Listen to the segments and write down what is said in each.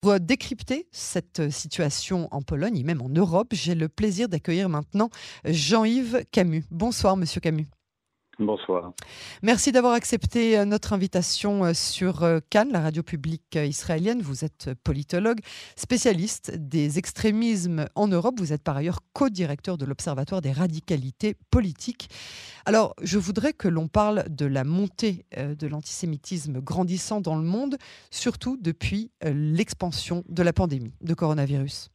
Pour décrypter cette situation en Pologne et même en Europe, j'ai le plaisir d'accueillir maintenant Jean-Yves Camus. Bonsoir, monsieur Camus. Bonsoir. Merci d'avoir accepté euh, notre invitation euh, sur euh, Cannes, la radio publique israélienne. Vous êtes politologue, spécialiste des extrémismes en Europe. Vous êtes par ailleurs co-directeur de l'Observatoire des radicalités politiques. Alors, je voudrais que l'on parle de la montée de l'antisémitisme grandissant dans le monde, surtout depuis l'expansion de la pandémie de coronavirus.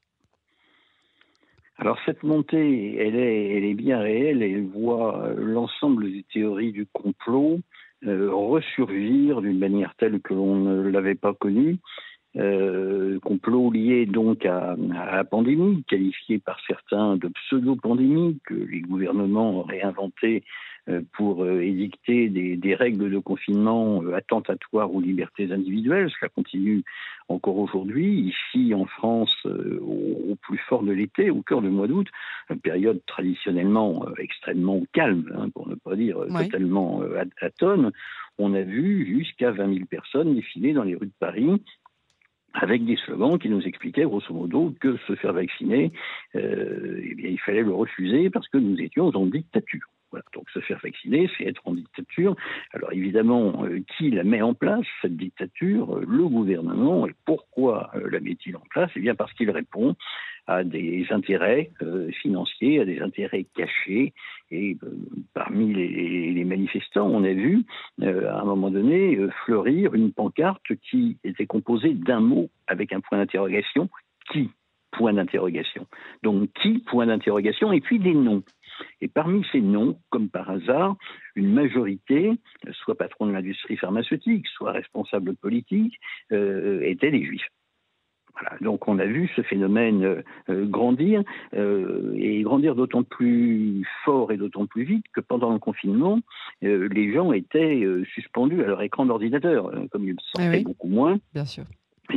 Alors cette montée, elle est, elle est bien réelle et elle voit l'ensemble des théories du complot euh, ressurgir d'une manière telle que l'on ne l'avait pas connue. Euh, complot lié donc à, à, la pandémie, qualifié par certains de pseudo-pandémie, que les gouvernements auraient inventé euh, pour euh, édicter des, des, règles de confinement euh, attentatoires aux libertés individuelles. Cela continue encore aujourd'hui. Ici, en France, au, au, plus fort de l'été, au cœur du mois d'août, une période traditionnellement extrêmement calme, hein, pour ne pas dire totalement atone, on a vu jusqu'à 20 000 personnes défiler dans les rues de Paris avec des slogans qui nous expliquaient grosso modo que se faire vacciner, euh, eh bien, il fallait le refuser parce que nous étions en dictature. Donc se faire vacciner, c'est être en dictature. Alors évidemment, euh, qui la met en place, cette dictature Le gouvernement. Et pourquoi euh, la met-il en place? Eh bien parce qu'il répond à des intérêts euh, financiers, à des intérêts cachés. Et euh, parmi les, les, manifestants, on a vu euh, à un moment donné fleurir une pancarte qui était composée d'un mot avec un point d'interrogation. Qui? Point d'interrogation. Donc qui? Point d'interrogation. Et puis des noms. Et parmi ces noms, comme par hasard, une majorité, soit patron de l'industrie pharmaceutique, soit responsable politique, euh, étaient des juifs. Voilà, donc on a vu ce phénomène euh, grandir euh, et grandir d'autant plus fort et d'autant plus vite que pendant le confinement, euh, les gens étaient suspendus à leur écran d'ordinateur, comme ils sortaient oui, beaucoup moins. Bien sûr.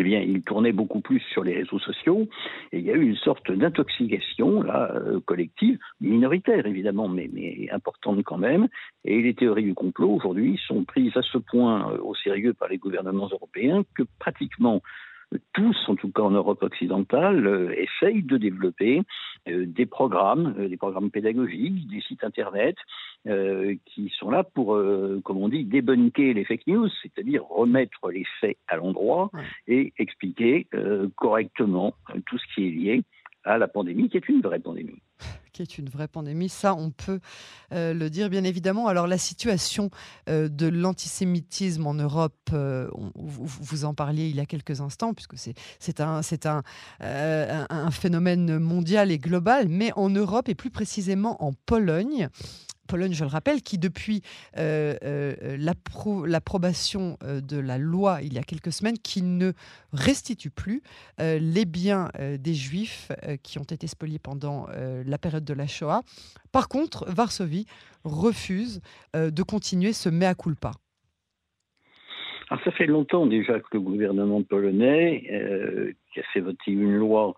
Eh bien, ils tournaient beaucoup plus sur les réseaux sociaux et il y a eu une sorte d'intoxication euh, collective, minoritaire évidemment, mais, mais importante quand même. Et les théories du complot aujourd'hui sont prises à ce point au sérieux par les gouvernements européens que pratiquement tous, en tout cas en Europe occidentale, euh, essayent de développer euh, des programmes, euh, des programmes pédagogiques, des sites internet euh, qui sont là pour, euh, comme on dit, débunker les fake news, c'est-à-dire remettre les faits à l'endroit et expliquer euh, correctement tout ce qui est lié à la pandémie, qui est une vraie pandémie qui est une vraie pandémie. Ça, on peut euh, le dire, bien évidemment. Alors, la situation euh, de l'antisémitisme en Europe, euh, vous, en parliez il y a quelques instants, puisque c'est un, un, un phénomène mondial et global, mais en Europe, et plus précisément en Pologne, Pologne, je le rappelle, qui depuis euh, euh, l'approbation euh, de la loi il y a quelques semaines, qui ne restitue plus les biens des Juifs qui ont été spoliés pendant la période de la Shoah. Par contre, Varsovie refuse de continuer ce mea culpa. Alors, ça fait longtemps déjà que le gouvernement polonais, qui a fait voter une loi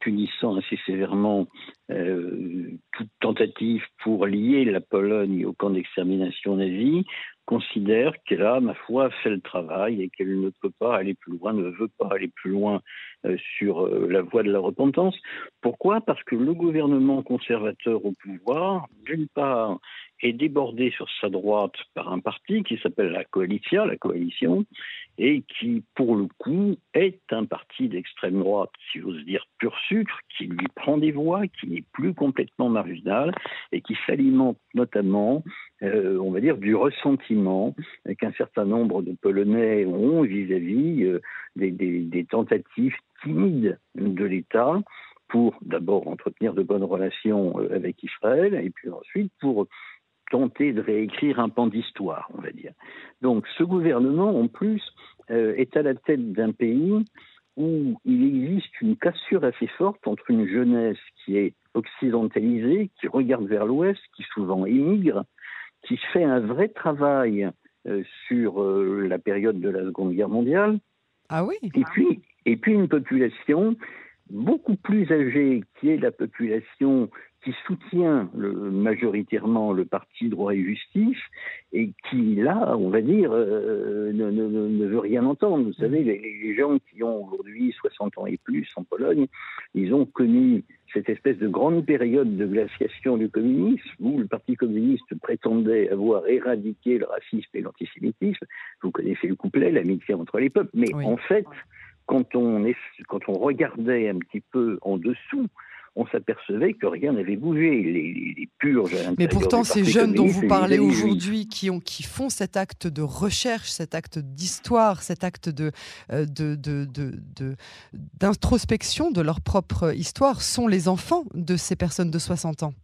punissant assez sévèrement euh, toute tentative pour lier la Pologne au camp d'extermination nazi, considère qu'elle a, ma foi, fait le travail et qu'elle ne peut pas aller plus loin, ne veut pas aller plus loin euh, sur euh, la voie de la repentance. Pourquoi? Parce que le gouvernement conservateur au pouvoir, d'une part, est débordé sur sa droite par un parti qui s'appelle la Coalition, la coalition, et qui, pour le coup, est un parti d'extrême droite, si j'ose dire, pur sucre, qui lui prend des voix, qui n'est plus complètement marginal et qui s'alimente notamment, euh, on va dire, du ressentiment qu'un certain nombre de Polonais ont vis-à-vis -vis, euh, des tentatives timides de l'État pour d'abord entretenir de bonnes relations euh, avec Israël et puis ensuite pour tenter de réécrire un pan d'histoire, on va dire. Donc ce gouvernement, en plus, euh, est à la tête d'un pays où il existe une cassure assez forte entre une jeunesse qui est occidentalisée, qui regarde vers l'Ouest, qui souvent émigre, qui fait un vrai travail euh, sur euh, la période de la Seconde Guerre mondiale. Ah oui? Et puis, et puis une population beaucoup plus âgée, qui est la population qui soutient majoritairement le parti droit et justice et qui, là, on va dire, euh, ne, veut rien entendre. Vous savez, les, gens qui ont aujourd'hui 60 ans et plus en Pologne, ils ont connu cette espèce de grande période de glaciation du communisme où le Parti communiste prétendait avoir éradiqué le racisme et l'antisémitisme. Vous connaissez le couplet, l'amitié entre les peuples. Mais en fait, quand on, est, quand on regardait un petit peu en dessous, on s'apercevait que rien n'avait bougé. Les, purges. Mais pourtant, ces jeunes dont vous parlez aujourd'hui, qui, ont, qui font cet acte de recherche, cet acte d'histoire, cet acte de, euh, d'introspection de, de leur propre histoire, sont les enfants de ces personnes de 60 ans.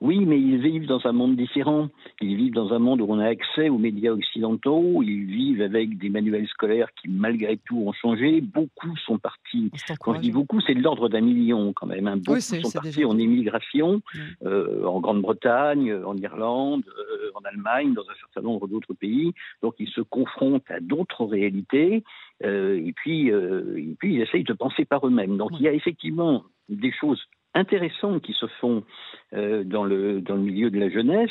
Oui, mais ils vivent dans un monde différent. Ils vivent dans un monde où on a accès aux médias occidentaux. Ils vivent avec des manuels scolaires qui, malgré tout, ont changé. Beaucoup sont partis. Quand je dis beaucoup, c'est de l'ordre d'un million quand même. Hein. Beaucoup sont partis en émigration, euh, en Grande-Bretagne, en Irlande, euh, en Allemagne, dans un certain nombre d'autres pays. Donc ils se confrontent à d'autres réalités. Euh, et, puis, et puis ils essayent de penser par eux-mêmes. Donc il y a effectivement des choses intéressantes qui se font euh, dans, le, dans le milieu de la jeunesse.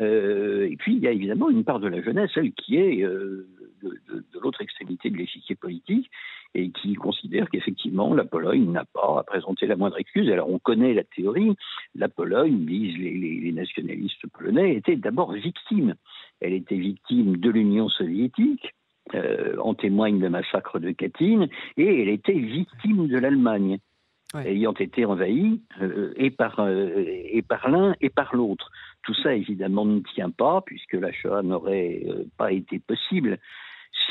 Euh, et puis, il y a évidemment une part de la jeunesse, celle qui est euh, de, l'autre extrémité de l'échiquier politique et qui considère qu'effectivement, la Pologne n'a pas à présenter la moindre excuse. Alors, on connaît la théorie. La Pologne, disent les, les nationalistes polonais, était d'abord victime. Elle était victime de l'Union soviétique. en témoigne le massacre de Katyn, et elle était victime de l'Allemagne ayant été envahi euh, et par, euh, et par l'un et par l'autre. Tout ça, évidemment, ne tient pas, puisque la Shoah n'aurait euh, pas été possible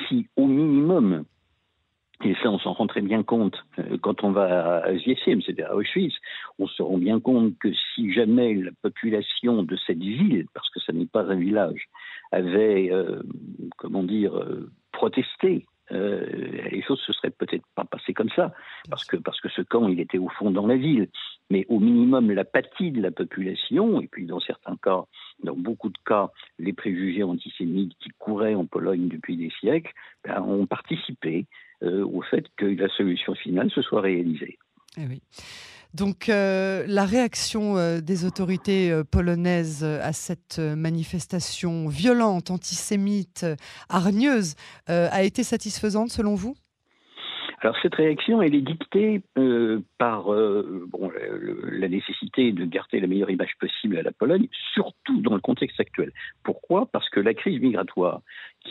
si, au minimum, et ça, on s'en rend très bien compte quand on va à Ziesem, c'est-à-dire à Auschwitz. On se rend bien compte que si jamais la population de cette ville, parce que ce n'est pas un village, avait, comment dire, protesté euh, les choses se seraient peut-être pas passées comme ça, parce que, parce que ce camp, il était au fond dans la ville. Mais au minimum, l'apathie de la population, et puis dans certains cas, dans beaucoup de cas, les préjugés antisémites qui couraient en Pologne depuis des siècles, ben, ont participé euh, au fait que la solution finale se soit réalisée. Eh oui. Donc euh, la réaction euh, des autorités euh, polonaises à cette manifestation violente, antisémite, hargneuse, a été satisfaisante selon vous? Alors cette réaction, elle est dictée par la nécessité de garder la meilleure image possible à la Pologne, surtout dans le contexte actuel. Pourquoi? Parce que la crise migratoire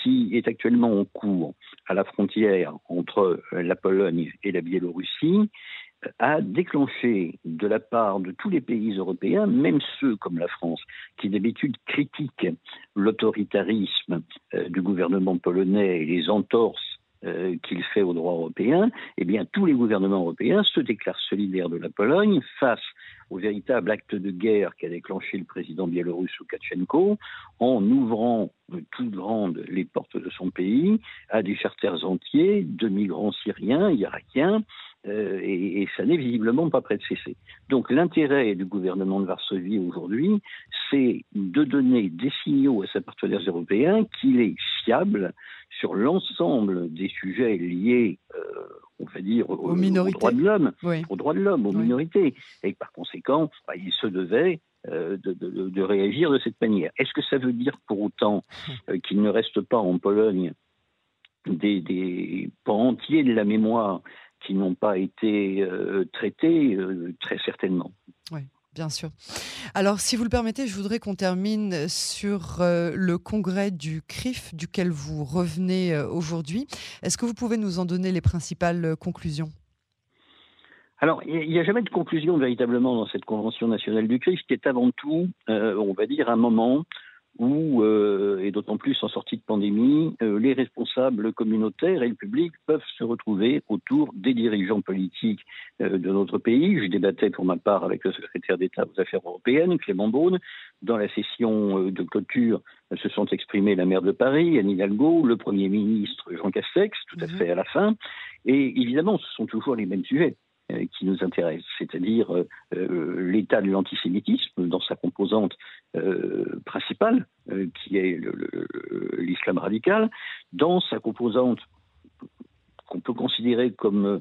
qui est actuellement en cours à la frontière entre la Pologne et la Biélorussie a déclenché de la part de tous les pays européens, même ceux comme la France, qui d'habitude critiquent l'autoritarisme euh, du gouvernement polonais et les entorses euh, qu'il fait au droit européen, eh bien tous les gouvernements européens se déclarent solidaires de la Pologne face au véritable acte de guerre qu'a déclenché le président biélorusse Loukachenko en ouvrant toutes grandes les portes de son pays à des charters entiers de migrants syriens, irakiens, euh, et, ça n'est visiblement pas prêt de cesser. Donc l'intérêt du gouvernement de Varsovie aujourd'hui, c'est de donner des signaux à ses partenaires européens qu'il est fiable sur l'ensemble des sujets liés, euh, on va dire, aux, droits de l'homme, aux droits de l'homme, aux minorités, et par conséquent, bah, il se devait euh, de, réagir de cette manière. Est-ce que ça veut dire pour autant qu'il ne reste pas en Pologne des, des pans entiers de la mémoire qui n'ont pas été euh, traités, euh, très certainement. Oui. Bien sûr. Alors, si vous le permettez, je voudrais qu'on termine sur euh, le congrès du CRIF duquel vous revenez aujourd'hui. Est-ce que vous pouvez nous en donner les principales conclusions? Alors, il n'y a jamais de conclusion véritablement dans cette Convention nationale du CRIF, qui est avant tout, on va dire, un moment où, euh, et d'autant plus en sortie de pandémie, euh, les responsables communautaires et le public peuvent se retrouver autour des dirigeants politiques euh, de notre pays. Je débattais pour ma part avec le secrétaire d'État aux Affaires européennes, Clément Beaune. Dans la session de clôture, se sont exprimés la maire de Paris, Anne Hidalgo, le Premier ministre Jean Castex, tout à mhm. fait à la fin. Et évidemment, ce sont toujours les mêmes sujets. Euh, qui nous intéresse, c'est-à-dire euh, euh, l'état de l'antisémitisme dans sa composante principale, qui est l'islam radical, dans sa composante qu'on peut considérer comme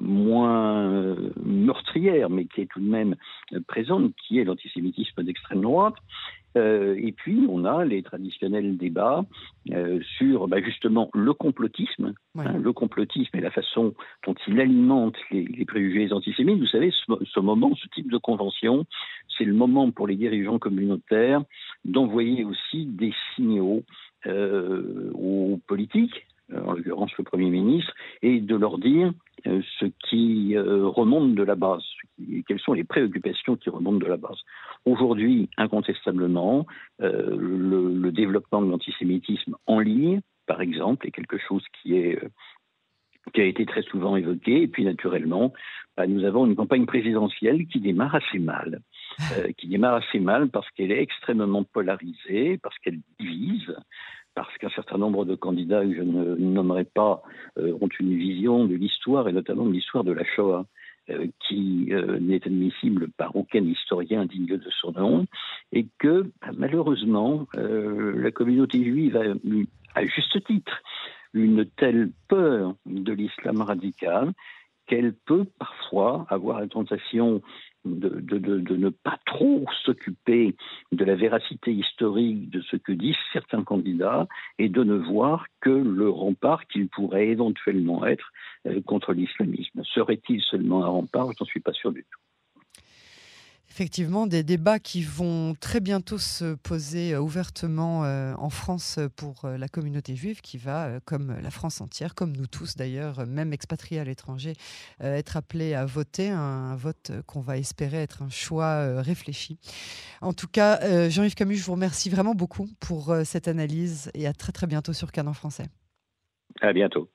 moins meurtrière, mais qui est tout de même présente, qui est l'antisémitisme d'extrême droite. Euh, et puis, on a les traditionnels débats euh, sur bah, justement le complotisme, hein, le complotisme et la façon dont il alimente les, préjugés antisémites. Vous savez, ce, moment, ce type de convention, c'est le moment pour les dirigeants communautaires d'envoyer aussi des signaux euh, aux politiques, en l'occurrence le Premier ministre, et de leur dire ce qui remonte de la base, quelles sont les préoccupations qui remontent de la base. Aujourd'hui, incontestablement, euh, le, développement de l'antisémitisme en ligne, par exemple, est quelque chose qui qui a été très souvent évoqué. Et puis, naturellement, bah, nous avons une campagne présidentielle qui démarre assez mal. qui démarre assez mal parce qu'elle est extrêmement polarisée, parce qu'elle divise, parce qu'un certain nombre de candidats que je ne nommerai pas euh, ont une vision de l'histoire et notamment de l'histoire de la Shoah euh, qui euh, n'est admissible par aucun historien digne de son nom, et que malheureusement la communauté juive a à juste titre, une telle peur de l'islam radical qu'elle peut parfois avoir la tentation de, ne pas trop s'occuper de la véracité historique de ce que disent certains candidats et de ne voir que le rempart qu'il pourrait éventuellement être euh, contre l'islamisme. Serait-il seulement un rempart? Je n'en suis pas sûr du tout. Effectivement, des débats qui vont très bientôt se poser euh, ouvertement euh, en France pour euh, la communauté juive qui va, comme la France entière, comme nous tous d'ailleurs, même expatriés à l'étranger, être appelés à voter, un, vote qu'on va espérer être un choix réfléchi. En tout cas, Jean-Yves Camus, je vous remercie vraiment beaucoup pour cette analyse et à très très bientôt sur Canon français. À bientôt.